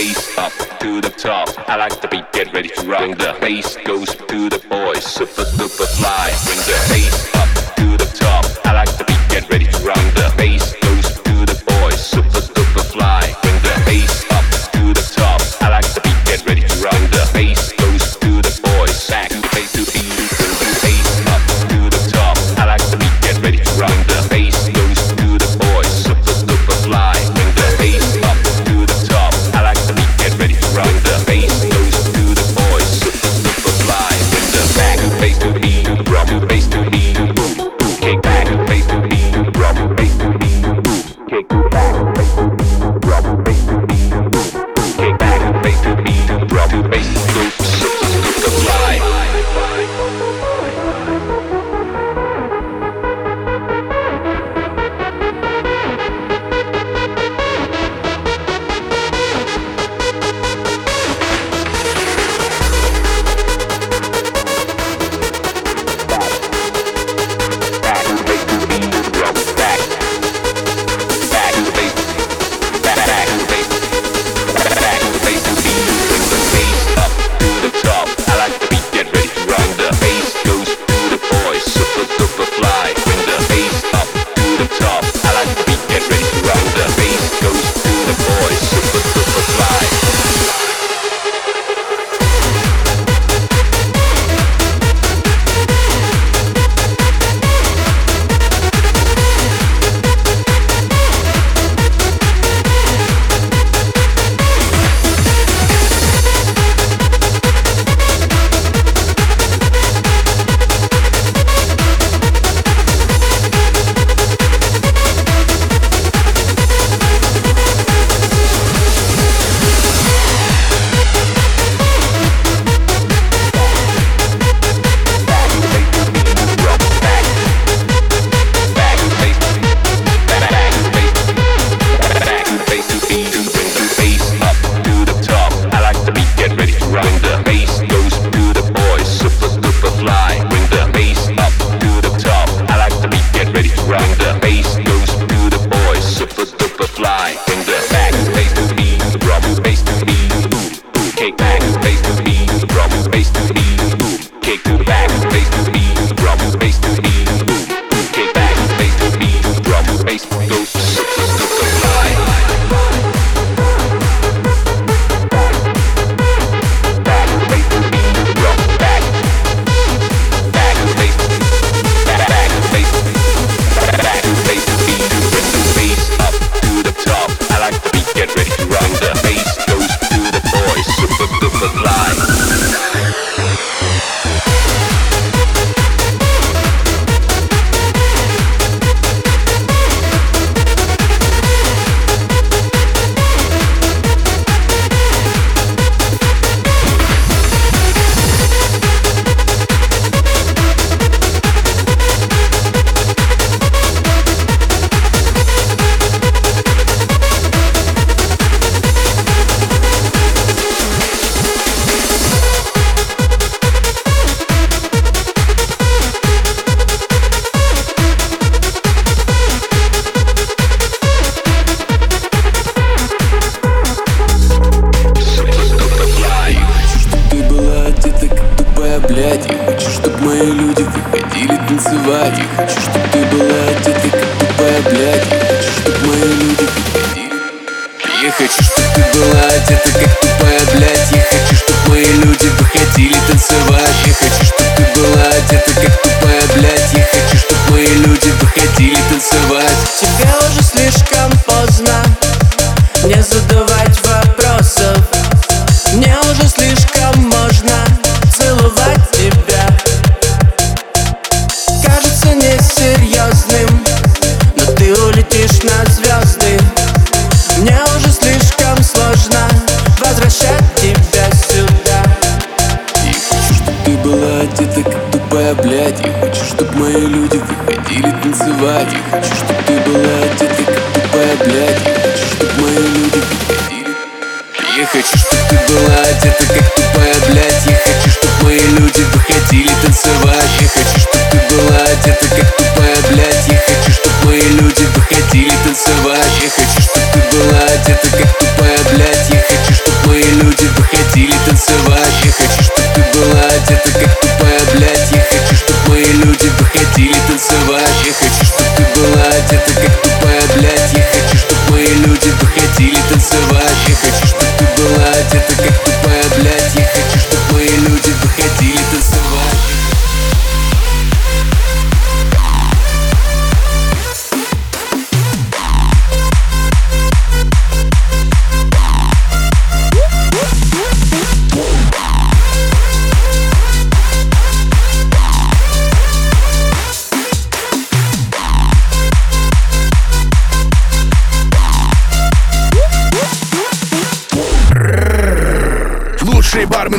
bass up to the top. I like the beat, get ready to rock. Bring the bass goes to the boys, super duper fly. Bring the bass up to the top. I like the beat, get ready to rock. The bass flying them.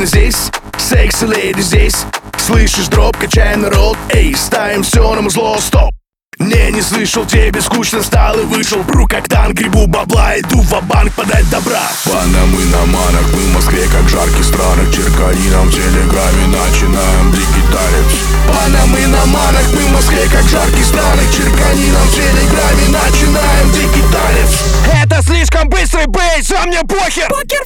Мужчины здесь, секси леди здесь. Слышишь дроп, качай на ролл Эй, ставим все нам зло. стоп. Не, не слышал, тебе скучно стал и вышел. Бру как танк, грибу бабла, иду в банк подать добра. Панамы на манах, мы в Москве как жаркий странах. Черкалином в телеграме начинаем дигиталить Панамы на манах, мы в Москве как жаркий странах. Черкалином в телеграме начинаем дигиталить Это слишком быстрый бейс, а мне похер. Покер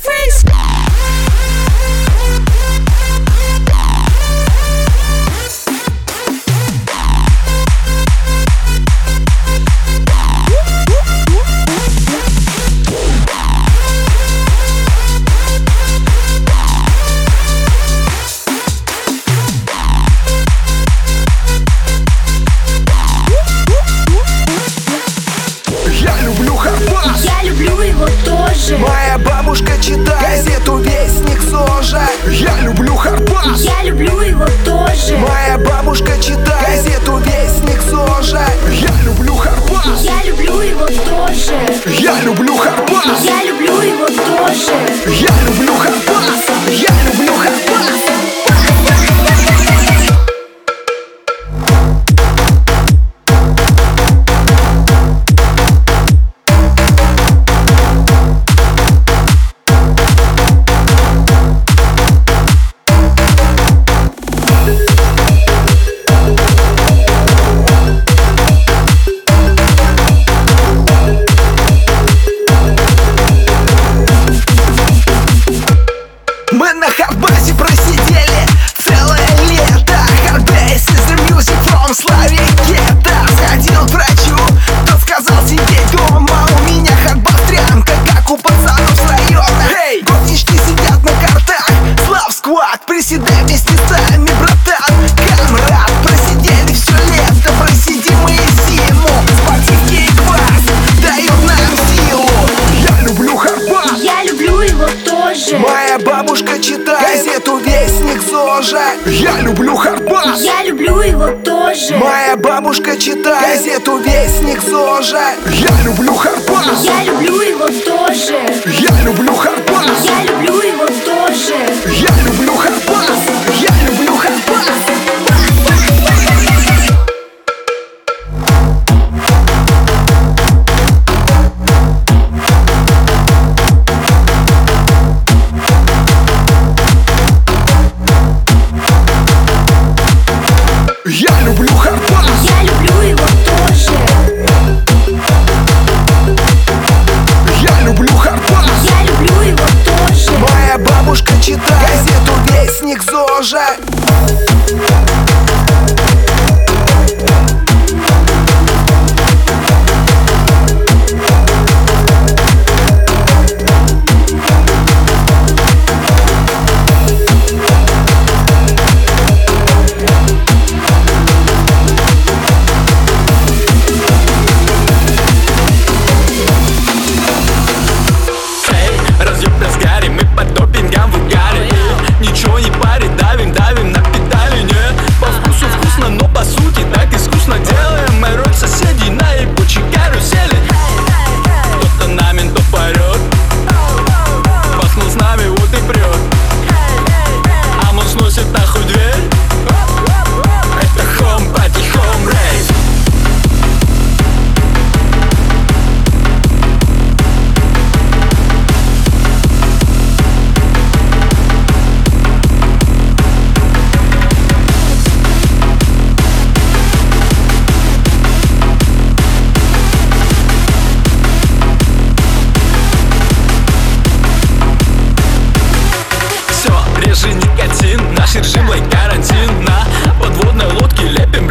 Сержим Блэк, карантин на подводной лодке лепим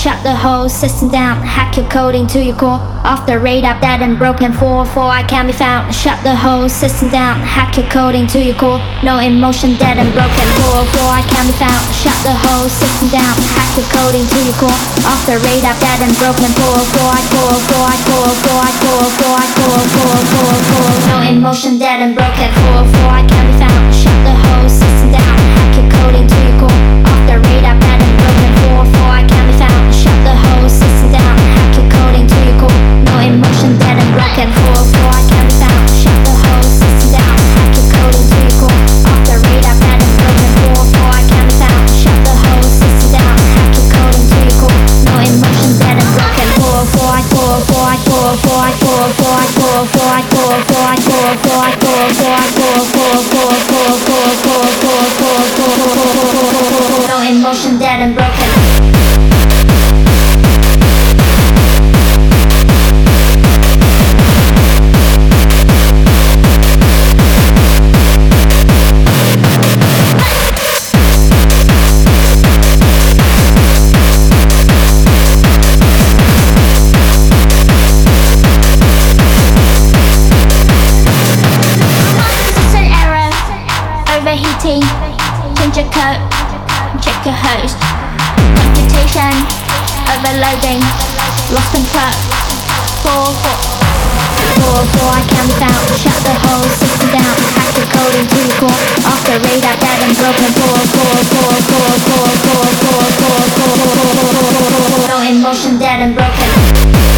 Shut the whole system down. Hack your coding to your core. Off the radar, dead and broken. 404, I can be found. Shut the whole system down. Hack your coding to your core. No emotion, dead and broken. 404, I can be found. Shut the whole system down. Hack your coding to your core. Off the radar, dead and broken. 404, I 404, I 404, I 404, I 404, 404, 404. No emotion, dead and broken. 404, I can host. Prostitution, overloading, lost and trapped. Four, four, four, four, I camped out, shut the whole system down, hacked the code into the core. Off the radar, dead and broken.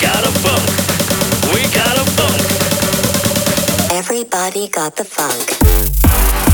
We got funk. Everybody got the funk.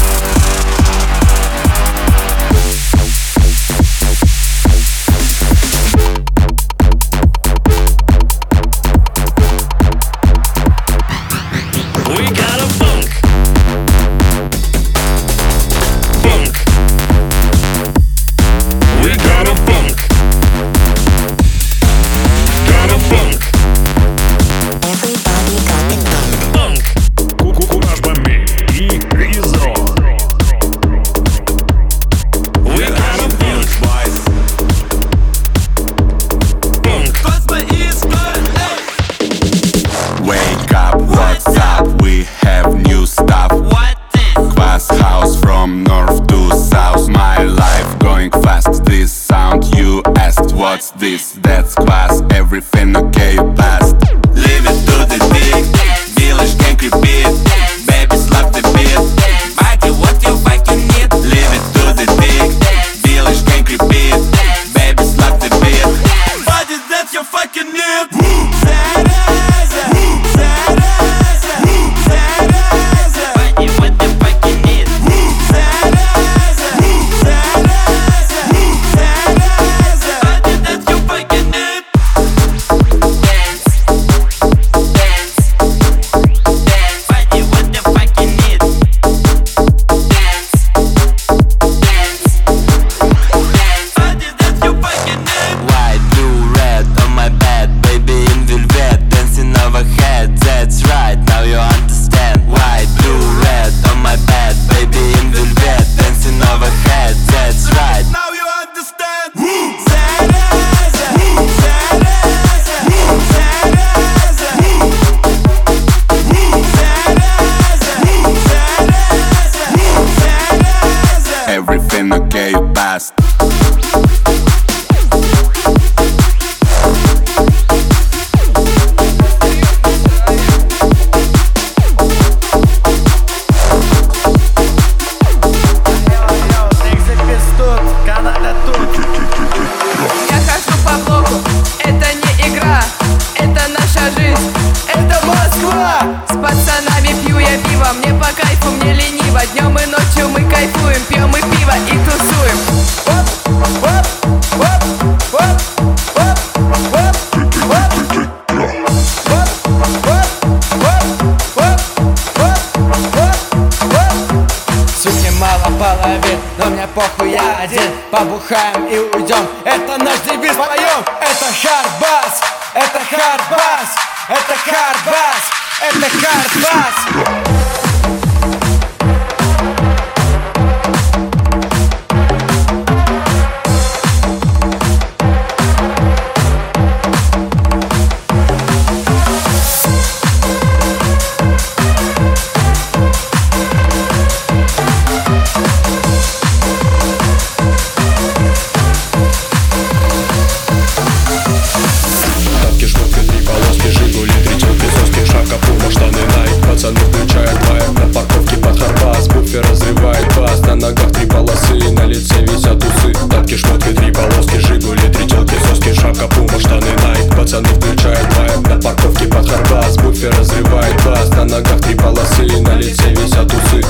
Пацаны включают вайп. На парковке под Харбас Буфер разрывает бас, на ногах три полосы, на лице висят усы.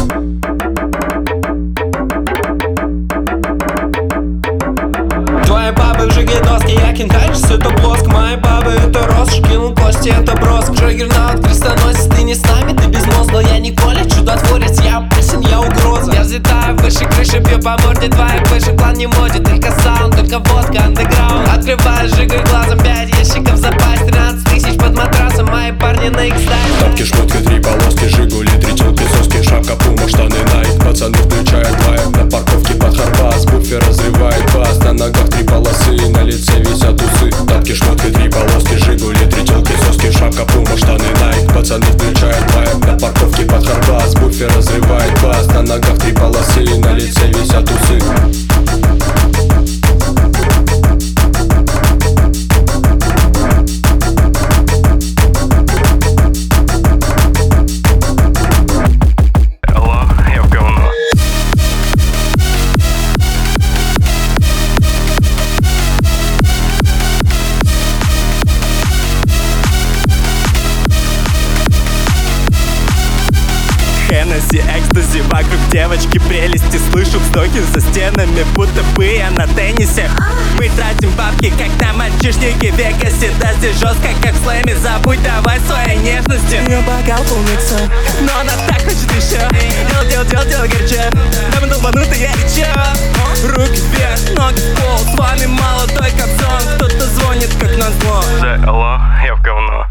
Твои бабы в жигедоске, я кентайшис, это блоск Мои бабы это рост, кинул кости, это броск. Джаггернаут, крестоносец, ты не с нами, ты безмозгло Я не Коля, чудотворец, я опасен, я угроза. Я взлетаю выше крыши, бью по морде твоей выше. План не моде, только саунд, только водка, андеграунд. Открываю, жигай глазом, пять ящиков запасть 13 тысяч под матрасом, мои парни на их Тапки, шмотки, три полоски, жигули, три телки, соски, шапка, пума, штаны, найк Пацаны включают вайп на парковке под Харбас. Буфер разрывает бас, на ногах три полосы, на лице висят усы Тапки, шмотки, три полоски, жигули, три телки, соски, шапка, пума, штаны, найк. Пацаны включают вайп на парковке под Харбас. Буфер разрывает бас, на ногах три полосы, на лице висят усы Хеннесси, экстази Вокруг девочки прелести Слышу вздохи за стенами Будто бы я на теннисе. Мы тратим бабки, как на мальчишники Вегасе. Да здесь жестко, как в слэме Забудь давай своей нежности. Ее бокал полнится Но она так хочет еще Дел, дел, дел, дел горячо. Дам долбанутый я и чё? Руки вверх, ноги в пол. С вами молодой капсон Кто-то звонит, как назло. Да, алло, я в говно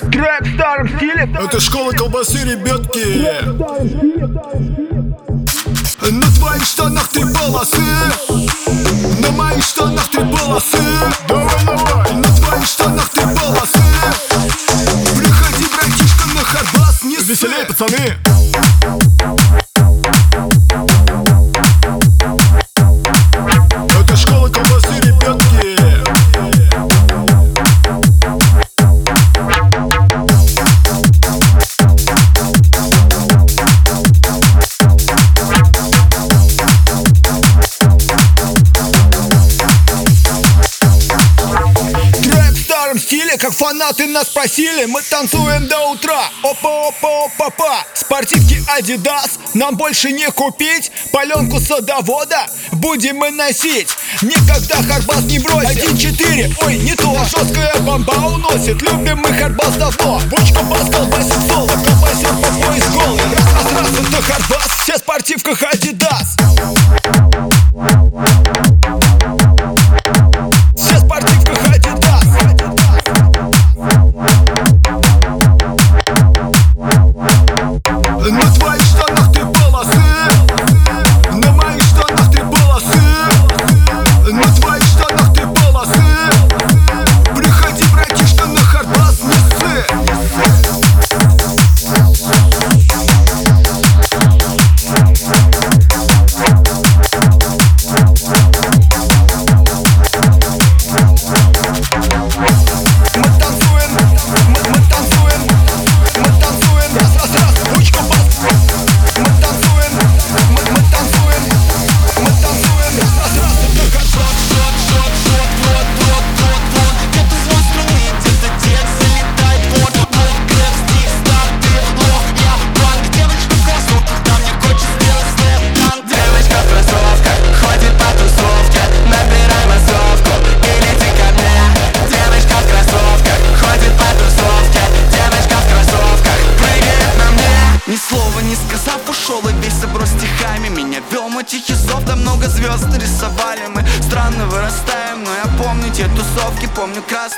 Трэп в старом стиле. Это школа колбасы, ребятки. На твоих штанах три полосы. На моих штанах три полосы. Давай, давай. На твоих штанах три полосы. Приходи, братишка, на хардбас не Веселей, пацаны Фанаты нас просили, мы танцуем до утра. Опа, опа, опа, опа Спортивки Adidas нам больше не купить. Паленку садовода будем мы носить. Никогда Харбас не бросит. Один четыре, ой, не то. Жесткая бомба уносит. Любим мы Харбас давно. Бочка бас, колбасит соло. Колбасит по пояс голый. Раз, раз, раз, это Харбас. Все в спортивках Adidas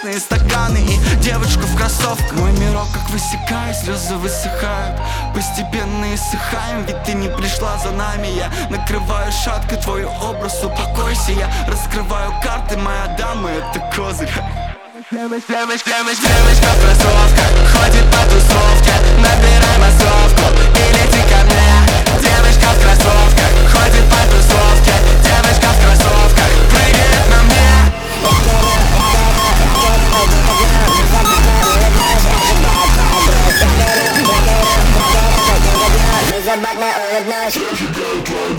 красные стаканы и девочку в кроссовках. Мой мирок как высекает, слезы высыхают. Постепенно иссыхаем, ведь ты не пришла за нами. Я накрываю шаткой твой образ, упокойся Я раскрываю карты, моя дама, это козырь. Девочка, девочка, девочка, девочка в кроссовках ходит по тусовке. Набирай массовку и лети ко мне. Девочка в кроссовках ходит по тусовке. Девочка в кроссовках прыгает на мне Только тем, кто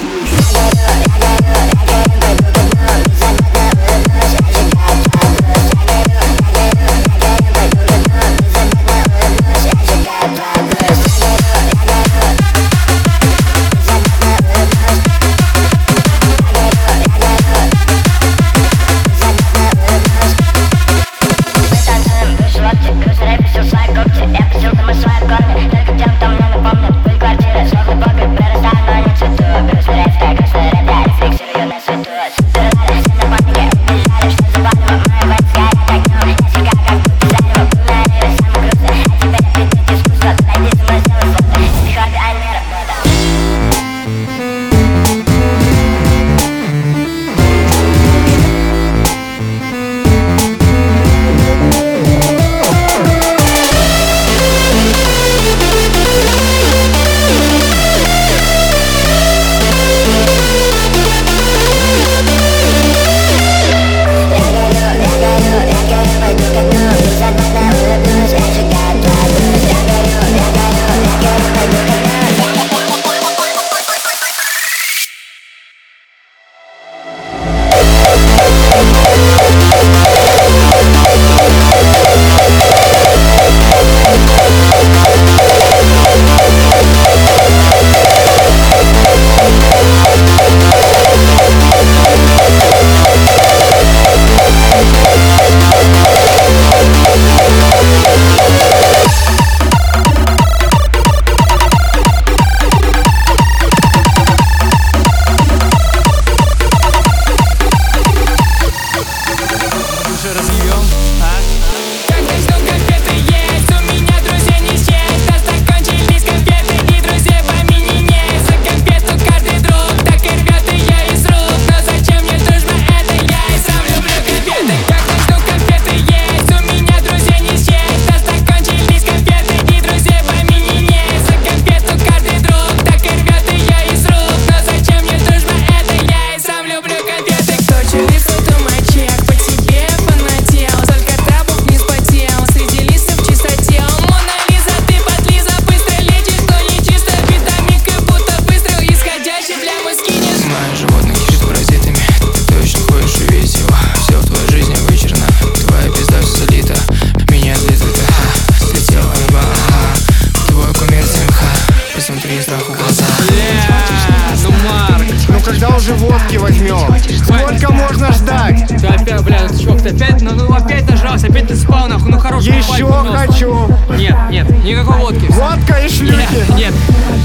Сколько можно ждать? Ты опять, бля, чё, ты опять, ну, ну опять нажрался, опять ты спал, нахуй, ну хорош. Еще хочу. Нет, нет, никакой водки. Водка и шлюхи. Нет, нет.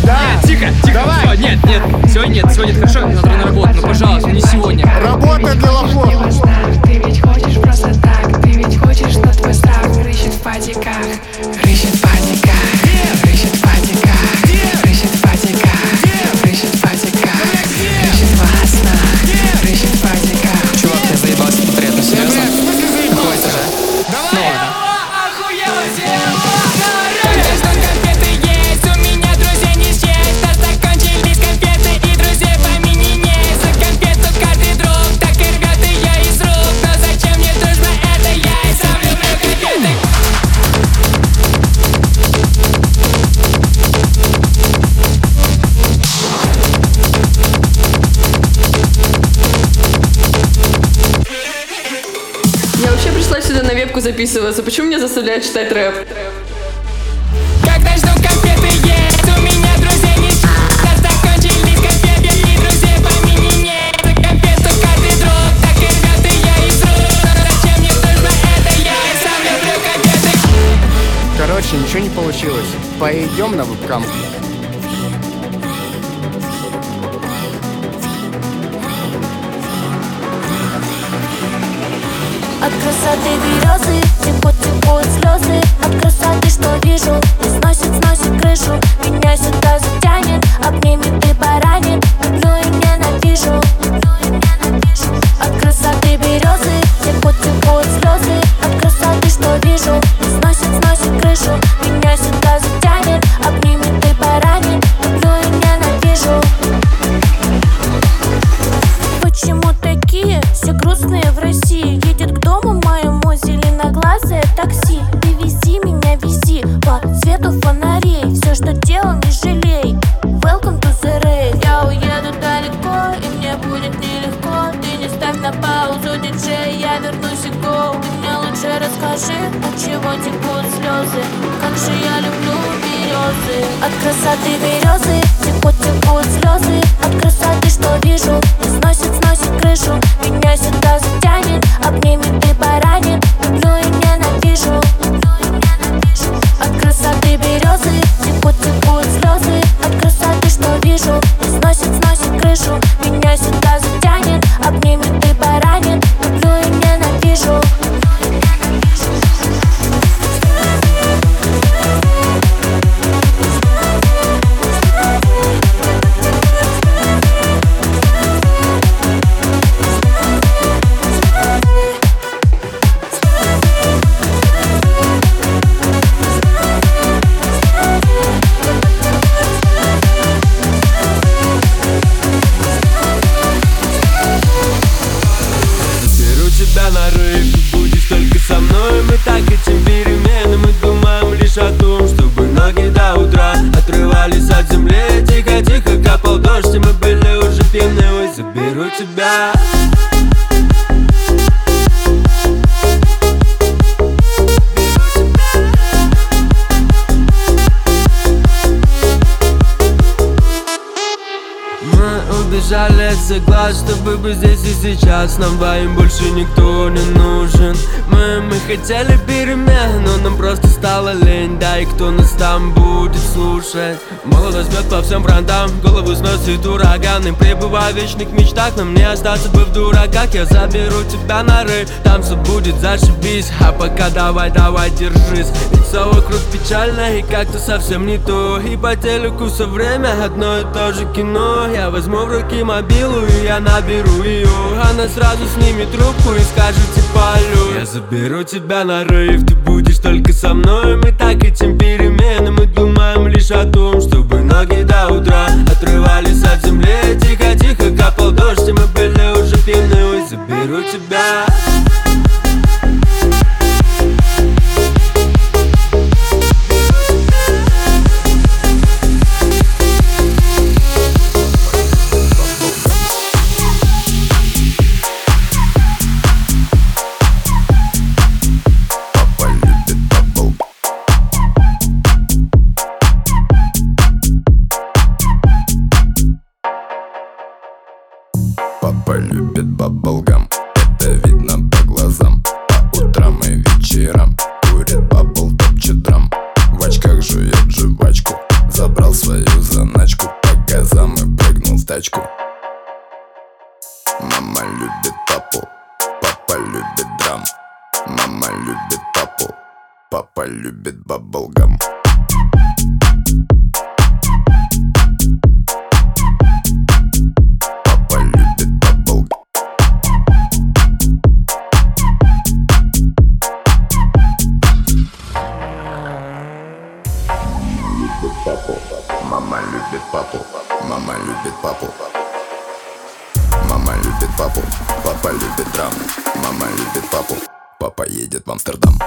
Да. Нет, тихо, тихо, Давай. всё, нет, нет, сегодня нет, сегодня хорошо, завтра на работу, ну пожалуйста, не сегодня. Работа для лохов. Ты ведь хочешь просто так Ты ведь хочешь, но твой страх рыщет в патиках записываться. Почему меня заставляют читать рэп? Когда жду конфеты есть, у меня друзей не счесть Аж закончились конфеты и друзей по имени нет За конфету каждый друг так и рвет ее из рук Но зачем мне дружба, это я и сам люблю конфеты Короче, ничего не получилось. Пойдем на вебкам. Вижу, сносит, сносит крышу Меня сюда затянет, обнимет и поранит Люблю и ненавижу. От красоты березы текут, текут слезы. От красоты, что вижу, сносит глаз, чтобы быть здесь и сейчас. Нам двоим больше никто не нужен. Мы, мы хотели перемен, но нам просто стало лень. Да и кто нас там будет слушать? Молодость бьет по всем фронтам, голову сносит ураган. И пребывая в вечных мечтах, нам не остаться бы в дураках. Я заберу тебя на рейв, там все будет зашибись. А пока давай, давай, держись. Ведь все вокруг печально и как-то совсем не то. И по телеку все время одно и то же кино. Я возьму в руки мобилу и я наберу ее Она сразу снимет трубку и скажет типа алло Я заберу тебя на рейв, ты будешь только со мной. Мы так этим перемены, мы думаем лишь о том Чтобы ноги до утра отрывались от земли. Тихо-тихо капал дождь, и мы были уже пьяны Ой, заберу тебя Папа любит баблгам, это видно по глазам. По утрам и вечерам курит бабл, топчет драм В очках жует жвачку, забрал свою заначку. По газам и прыгнул в тачку. Мама любит папу, папа любит драм. Мама любит папу, папа любит баблгам папу. Мама любит папу. Мама любит папу. Папа любит драму. Мама любит папу. Папа едет в Амстердам.